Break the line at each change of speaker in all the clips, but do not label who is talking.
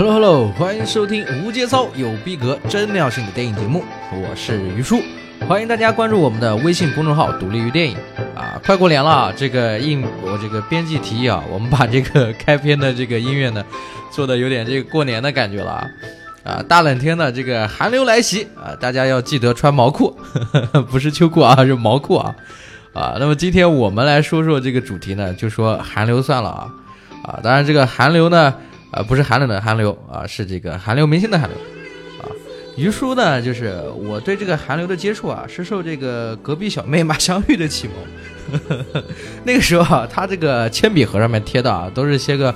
Hello Hello，欢迎收听无节操有逼格真尿性的电影节目，我是于叔，欢迎大家关注我们的微信公众号“独立于电影”啊，快过年了，这个应我这个编辑提议啊，我们把这个开篇的这个音乐呢，做的有点这个过年的感觉了啊，啊，大冷天的这个寒流来袭啊，大家要记得穿毛裤，不是秋裤啊，是毛裤啊，啊，那么今天我们来说说这个主题呢，就说寒流算了啊，啊，当然这个寒流呢。啊，不是寒冷的寒流啊，是这个寒流明星的寒流啊。于叔呢，就是我对这个寒流的接触啊，是受这个隔壁小妹马香玉的启蒙。那个时候啊，他这个铅笔盒上面贴的啊，都是些个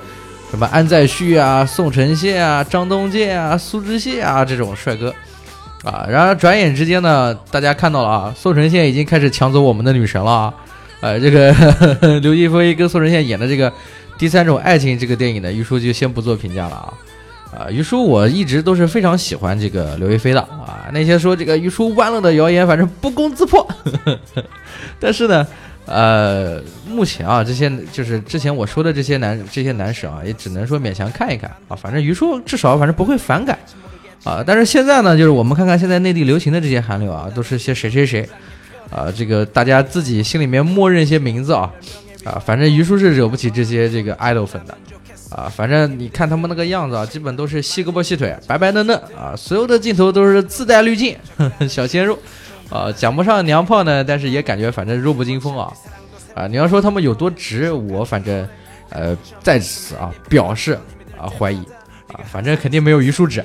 什么安在旭啊、宋承宪啊、张东健啊、苏志燮啊这种帅哥啊。然而转眼之间呢，大家看到了啊，宋承宪已经开始抢走我们的女神了啊。呃，这个 刘亦菲跟宋承宪演的这个。第三种爱情这个电影呢，于叔就先不做评价了啊，啊，于叔我一直都是非常喜欢这个刘亦菲的啊，那些说这个于叔弯了的谣言，反正不攻自破。但是呢，呃，目前啊，这些就是之前我说的这些男这些男神啊，也只能说勉强看一看啊，反正于叔至少反正不会反感啊。但是现在呢，就是我们看看现在内地流行的这些韩流啊，都是些谁谁谁啊，这个大家自己心里面默认一些名字啊。啊，反正于叔是惹不起这些这个 idol 粉的，啊，反正你看他们那个样子啊，基本都是细胳膊细腿，白白嫩嫩啊，所有的镜头都是自带滤镜，小鲜肉，啊，讲不上娘炮呢，但是也感觉反正弱不禁风啊，啊，你要说他们有多直，我反正呃在此啊表示啊怀疑，啊，反正肯定没有于叔直，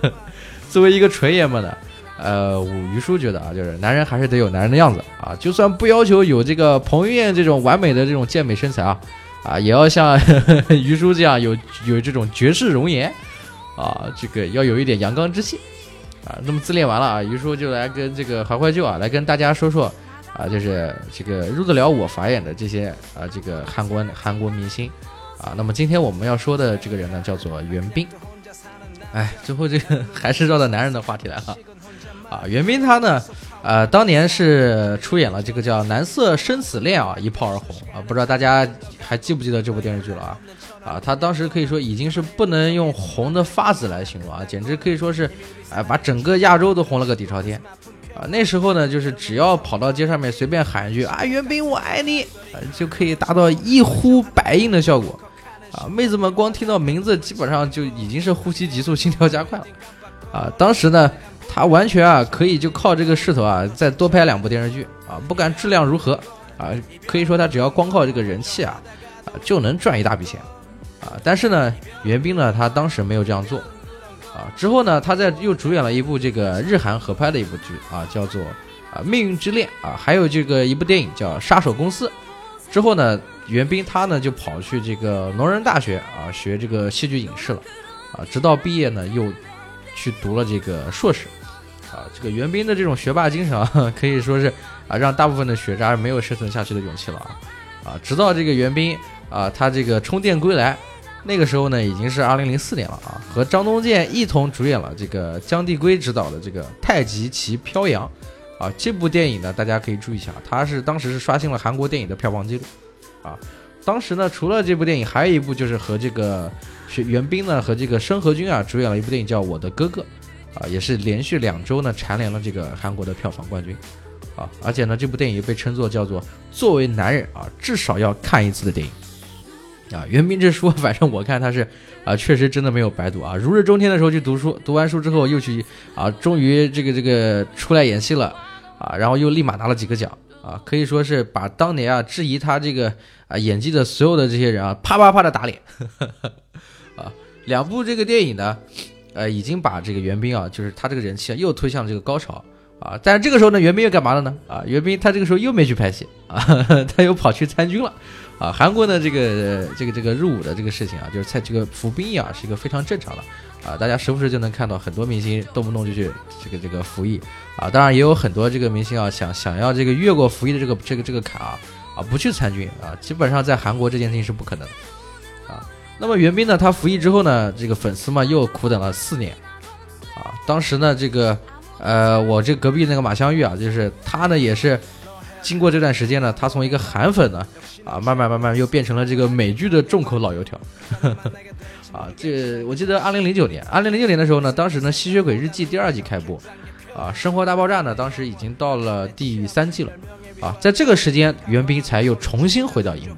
作为一个纯爷们的。呃，于叔觉得啊，就是男人还是得有男人的样子啊，就算不要求有这个彭于晏这种完美的这种健美身材啊，啊，也要像 于叔这样有有这种绝世容颜啊，这个要有一点阳刚之气啊。那么自恋完了啊，于叔就来跟这个怀怀旧啊，来跟大家说说啊，就是这个入得了我法眼的这些啊，这个韩国韩国明星啊。那么今天我们要说的这个人呢，叫做袁冰。哎，最后这个还是绕到男人的话题来了。啊，袁冰他呢，呃，当年是出演了这个叫《蓝色生死恋》啊，一炮而红啊，不知道大家还记不记得这部电视剧了啊？啊，他当时可以说已经是不能用红的发紫来形容啊，简直可以说是，哎，把整个亚洲都红了个底朝天啊！那时候呢，就是只要跑到街上面随便喊一句啊，袁冰我爱你，就可以达到一呼百应的效果啊！妹子们光听到名字，基本上就已经是呼吸急促、心跳加快了啊！当时呢。他完全啊，可以就靠这个势头啊，再多拍两部电视剧啊，不管质量如何啊，可以说他只要光靠这个人气啊，啊就能赚一大笔钱啊。但是呢，袁冰呢，他当时没有这样做啊。之后呢，他在又主演了一部这个日韩合拍的一部剧啊，叫做啊《命运之恋》啊，还有这个一部电影叫《杀手公司》。之后呢，袁冰他呢就跑去这个农人大学啊学这个戏剧影视了啊，直到毕业呢又去读了这个硕士。啊，这个袁冰的这种学霸精神啊，可以说是啊，让大部分的学渣没有生存下去的勇气了啊！啊，直到这个袁冰啊，他这个充电归来，那个时候呢，已经是二零零四年了啊，和张东健一同主演了这个姜帝圭执导的这个《太极旗飘扬》啊，这部电影呢，大家可以注意一下，它是当时是刷新了韩国电影的票房记录啊。当时呢，除了这部电影，还有一部就是和这个袁冰呢和这个申河君啊主演了一部电影叫《我的哥哥》。啊，也是连续两周呢蝉联了这个韩国的票房冠军，啊，而且呢这部电影被称作叫做作为男人啊至少要看一次的电影，啊，袁冰这书反正我看他是啊确实真的没有白读啊，如日中天的时候去读书，读完书之后又去啊终于这个这个出来演戏了啊，然后又立马拿了几个奖。啊，可以说是把当年啊质疑他这个啊演技的所有的这些人啊啪啪啪的打脸，啊，两部这个电影呢。呃，已经把这个袁冰啊，就是他这个人气啊，又推向了这个高潮啊。但是这个时候呢，袁冰又干嘛了呢？啊，袁冰他这个时候又没去拍戏啊，他又跑去参军了啊。韩国呢，这个这个这个入伍的这个事情啊，就是在这个服兵役啊，是一个非常正常的啊。大家时不时就能看到很多明星动不动就去这个这个服役啊。当然也有很多这个明星啊，想想要这个越过服役的这个这个这个坎啊啊，不去参军啊。基本上在韩国这件事情是不可能。那么袁冰呢？他服役之后呢，这个粉丝嘛又苦等了四年，啊，当时呢这个，呃，我这隔壁那个马香玉啊，就是他呢也是，经过这段时间呢，他从一个韩粉呢，啊，慢慢慢慢又变成了这个美剧的重口老油条。啊，这我记得二零零九年，二零零九年的时候呢，当时呢《吸血鬼日记》第二季开播，啊，《生活大爆炸》呢，当时已经到了第三季了，啊，在这个时间，袁冰才又重新回到荧幕，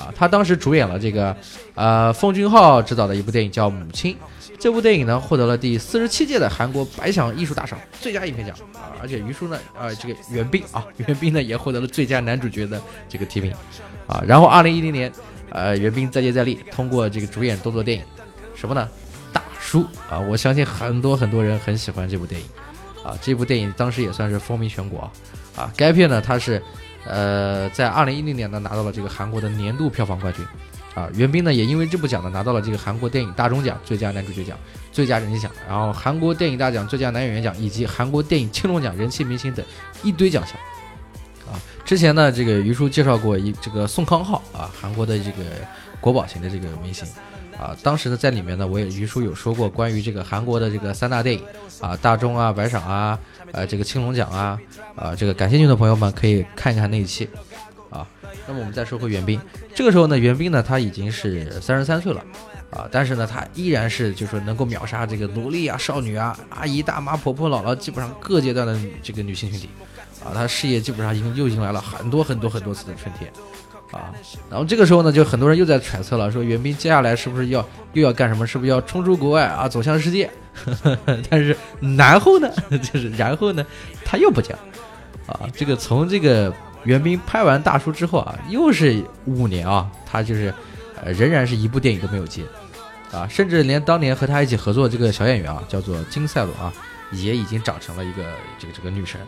啊，他当时主演了这个，呃，奉俊昊执导的一部电影叫《母亲》。这部电影呢，获得了第四十七届的韩国百想艺术大赏最佳影片奖啊！而且于叔呢，呃，这个袁彬啊，袁彬呢也获得了最佳男主角的这个提名啊。然后二零一零年，呃，袁彬再接再厉，通过这个主演动作电影什么呢？大叔啊！我相信很多很多人很喜欢这部电影啊。这部电影当时也算是风靡全国啊。该片呢，它是呃在二零一零年呢拿到了这个韩国的年度票房冠军。啊，袁彬呢也因为这部奖呢拿到了这个韩国电影大钟奖最佳男主角奖、最佳人气奖，然后韩国电影大奖最佳男演员奖以及韩国电影青龙奖人气明星等一堆奖项。啊，之前呢这个于叔介绍过一这个宋康昊啊，韩国的这个国宝型的这个明星。啊，当时呢在里面呢我也于叔有说过关于这个韩国的这个三大电影啊，大钟啊、白赏啊、呃这个青龙奖啊，啊这个感兴趣的朋友们可以看一看那一期。那么我们再说回袁彬。这个时候呢，袁彬呢他已经是三十三岁了，啊，但是呢他依然是就是说能够秒杀这个奴隶啊、少女啊、阿姨、大妈、婆婆、姥姥，基本上各阶段的这个女性群体，啊，他事业基本上已经又迎来了很多很多很多次的春天，啊，然后这个时候呢，就很多人又在揣测了，说袁彬接下来是不是要又要干什么？是不是要冲出国外啊，走向世界？但是然后呢，就是然后呢，他又不讲，啊，这个从这个。袁彬拍完大叔之后啊，又是五年啊，他就是，呃，仍然是一部电影都没有接，啊，甚至连当年和他一起合作这个小演员啊，叫做金赛罗啊，也已经长成了一个这个这个女神，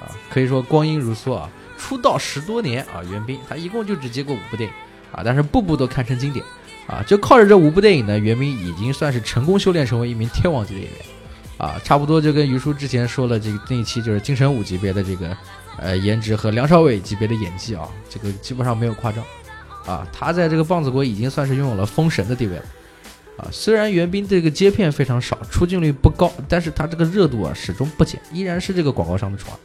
啊，可以说光阴如梭啊，出道十多年啊，袁彬他一共就只接过五部电影啊，但是部部都堪称经典，啊，就靠着这五部电影呢，袁彬已经算是成功修炼成为一名天王级的演员，啊，差不多就跟于叔之前说了这个那一期就是金城武级别的这个。呃，颜值和梁朝伟级别的演技啊，这个基本上没有夸张，啊，他在这个棒子国已经算是拥有了封神的地位了，啊，虽然袁彬这个接片非常少，出镜率不高，但是他这个热度啊始终不减，依然是这个广告商的宠儿，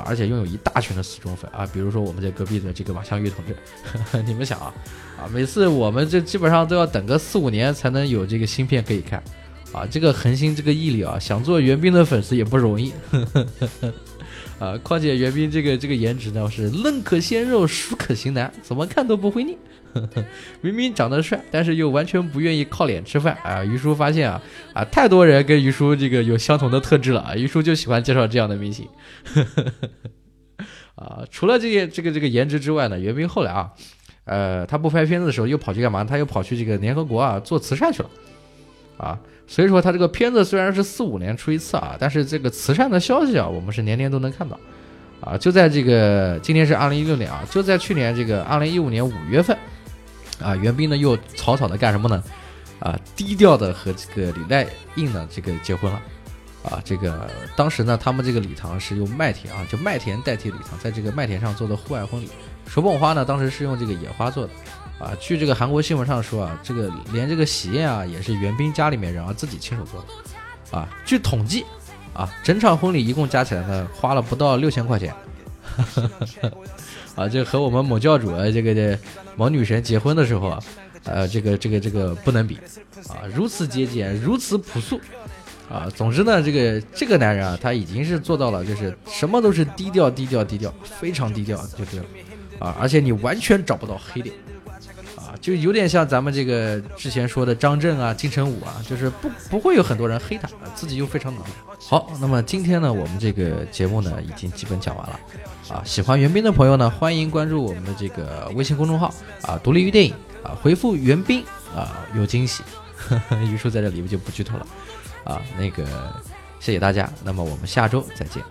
啊，而且拥有一大群的死忠粉啊，比如说我们在隔壁的这个马香玉同志呵呵，你们想啊，啊，每次我们这基本上都要等个四五年才能有这个新片可以看，啊，这个恒心这个毅力啊，想做袁彬的粉丝也不容易。呵呵呵啊，况且袁彬这个这个颜值呢是嫩可鲜肉，熟可型男，怎么看都不会腻。明明长得帅，但是又完全不愿意靠脸吃饭啊！于叔发现啊啊，太多人跟于叔这个有相同的特质了啊！于叔就喜欢介绍这样的明星。啊，除了这些这个这个颜值之外呢，袁彬后来啊，呃，他不拍片子的时候又跑去干嘛？他又跑去这个联合国啊做慈善去了。啊。所以说他这个片子虽然是四五年出一次啊，但是这个慈善的消息啊，我们是年年都能看到，啊，就在这个今年是二零一六年啊，就在去年这个二零一五年五月份，啊，袁彬呢又草草的干什么呢？啊，低调的和这个李代印呢这个结婚了，啊，这个当时呢他们这个礼堂是用麦田啊，就麦田代替礼堂，在这个麦田上做的户外婚礼，手捧花呢当时是用这个野花做的。啊，据这个韩国新闻上说啊，这个连这个喜宴啊也是袁彬家里面人啊自己亲手做的，啊，据统计，啊，整场婚礼一共加起来呢花了不到六千块钱，啊，这和我们某教主啊这个的某女神结婚的时候啊，呃，这个这个这个不能比，啊，如此节俭，如此朴素，啊，总之呢，这个这个男人啊，他已经是做到了，就是什么都是低调低调低调，非常低调就对了，啊，而且你完全找不到黑点。就有点像咱们这个之前说的张震啊、金城武啊，就是不不会有很多人黑他，自己又非常努力。好，那么今天呢，我们这个节目呢已经基本讲完了啊。喜欢袁斌的朋友呢，欢迎关注我们的这个微信公众号啊，独立于电影啊，回复袁斌啊，有惊喜。于叔在这里就不剧透了啊。那个谢谢大家，那么我们下周再见。